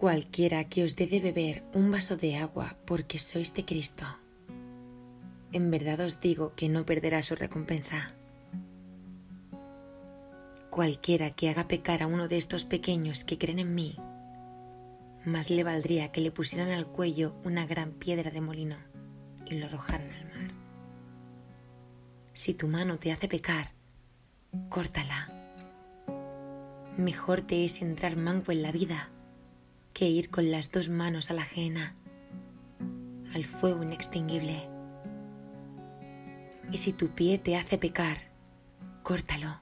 Cualquiera que os dé de beber un vaso de agua porque sois de Cristo, en verdad os digo que no perderá su recompensa. Cualquiera que haga pecar a uno de estos pequeños que creen en mí, más le valdría que le pusieran al cuello una gran piedra de molino y lo arrojaran al mar. Si tu mano te hace pecar, córtala. Mejor te es entrar manco en la vida que ir con las dos manos a la ajena, al fuego inextinguible. Y si tu pie te hace pecar, córtalo.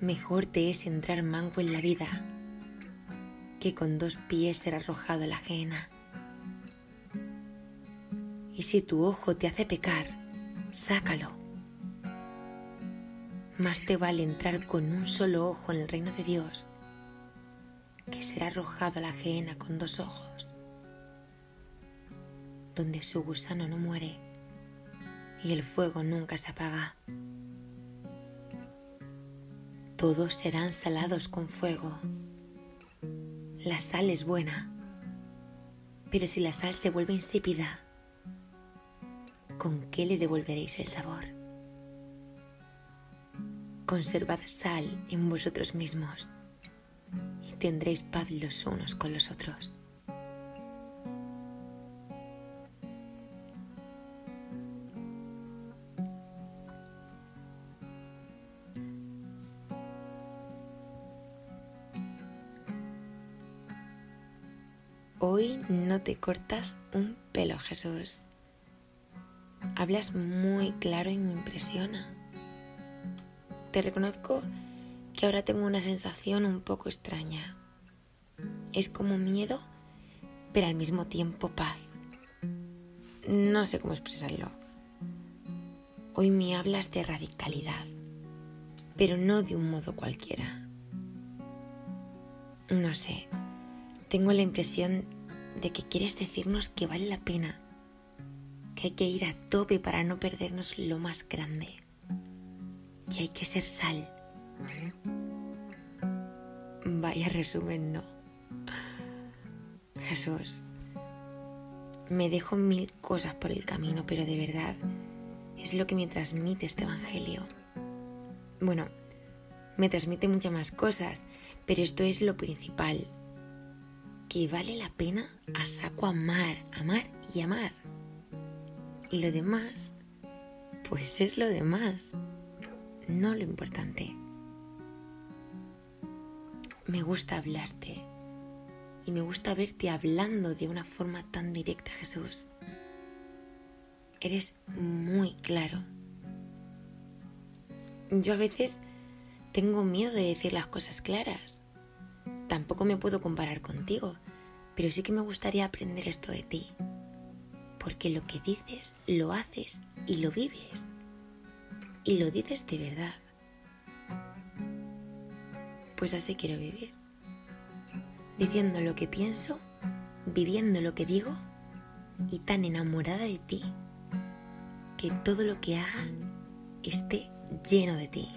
Mejor te es entrar manco en la vida que con dos pies ser arrojado a la ajena. Y si tu ojo te hace pecar, sácalo. Más te vale entrar con un solo ojo en el reino de Dios que será arrojado a la ajena con dos ojos, donde su gusano no muere y el fuego nunca se apaga. Todos serán salados con fuego. La sal es buena, pero si la sal se vuelve insípida, ¿con qué le devolveréis el sabor? Conservad sal en vosotros mismos y tendréis paz los unos con los otros. Hoy no te cortas un pelo, Jesús. Hablas muy claro y me impresiona. Te reconozco que ahora tengo una sensación un poco extraña. Es como miedo, pero al mismo tiempo paz. No sé cómo expresarlo. Hoy me hablas de radicalidad, pero no de un modo cualquiera. No sé, tengo la impresión de que quieres decirnos que vale la pena, que hay que ir a tope para no perdernos lo más grande, que hay que ser sal Vaya resumen, no. Jesús, me dejo mil cosas por el camino, pero de verdad es lo que me transmite este Evangelio. Bueno, me transmite muchas más cosas, pero esto es lo principal. Que vale la pena a saco amar, amar y amar. Y lo demás, pues es lo demás, no lo importante me gusta hablarte y me gusta verte hablando de una forma tan directa, Jesús. Eres muy claro. Yo a veces tengo miedo de decir las cosas claras. Tampoco me puedo comparar contigo, pero sí que me gustaría aprender esto de ti. Porque lo que dices, lo haces y lo vives. Y lo dices de verdad pues así quiero vivir. Diciendo lo que pienso, viviendo lo que digo y tan enamorada de ti que todo lo que haga esté lleno de ti.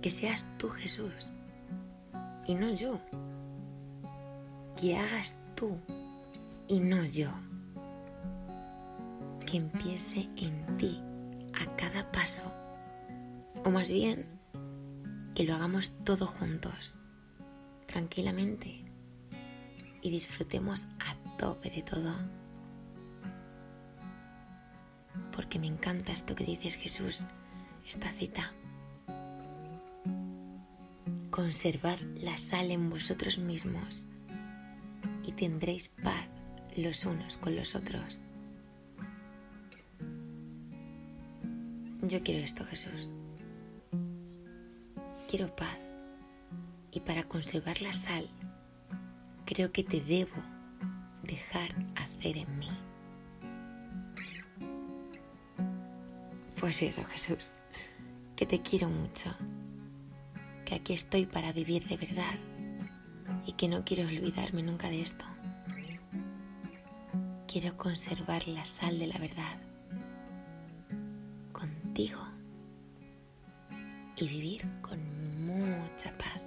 Que seas tú Jesús y no yo. Que hagas tú y no yo. Que empiece en ti a cada paso. O más bien, que lo hagamos todos juntos, tranquilamente, y disfrutemos a tope de todo. Porque me encanta esto que dices Jesús, esta cita. Conservad la sal en vosotros mismos y tendréis paz los unos con los otros. Yo quiero esto, Jesús quiero paz Y para conservar la sal, creo que te debo dejar hacer en mí. Pues eso, Jesús, que te quiero mucho, que aquí estoy para vivir de verdad y que no quiero olvidarme nunca de esto. Quiero conservar la sal de la verdad contigo y vivir con mucha paz.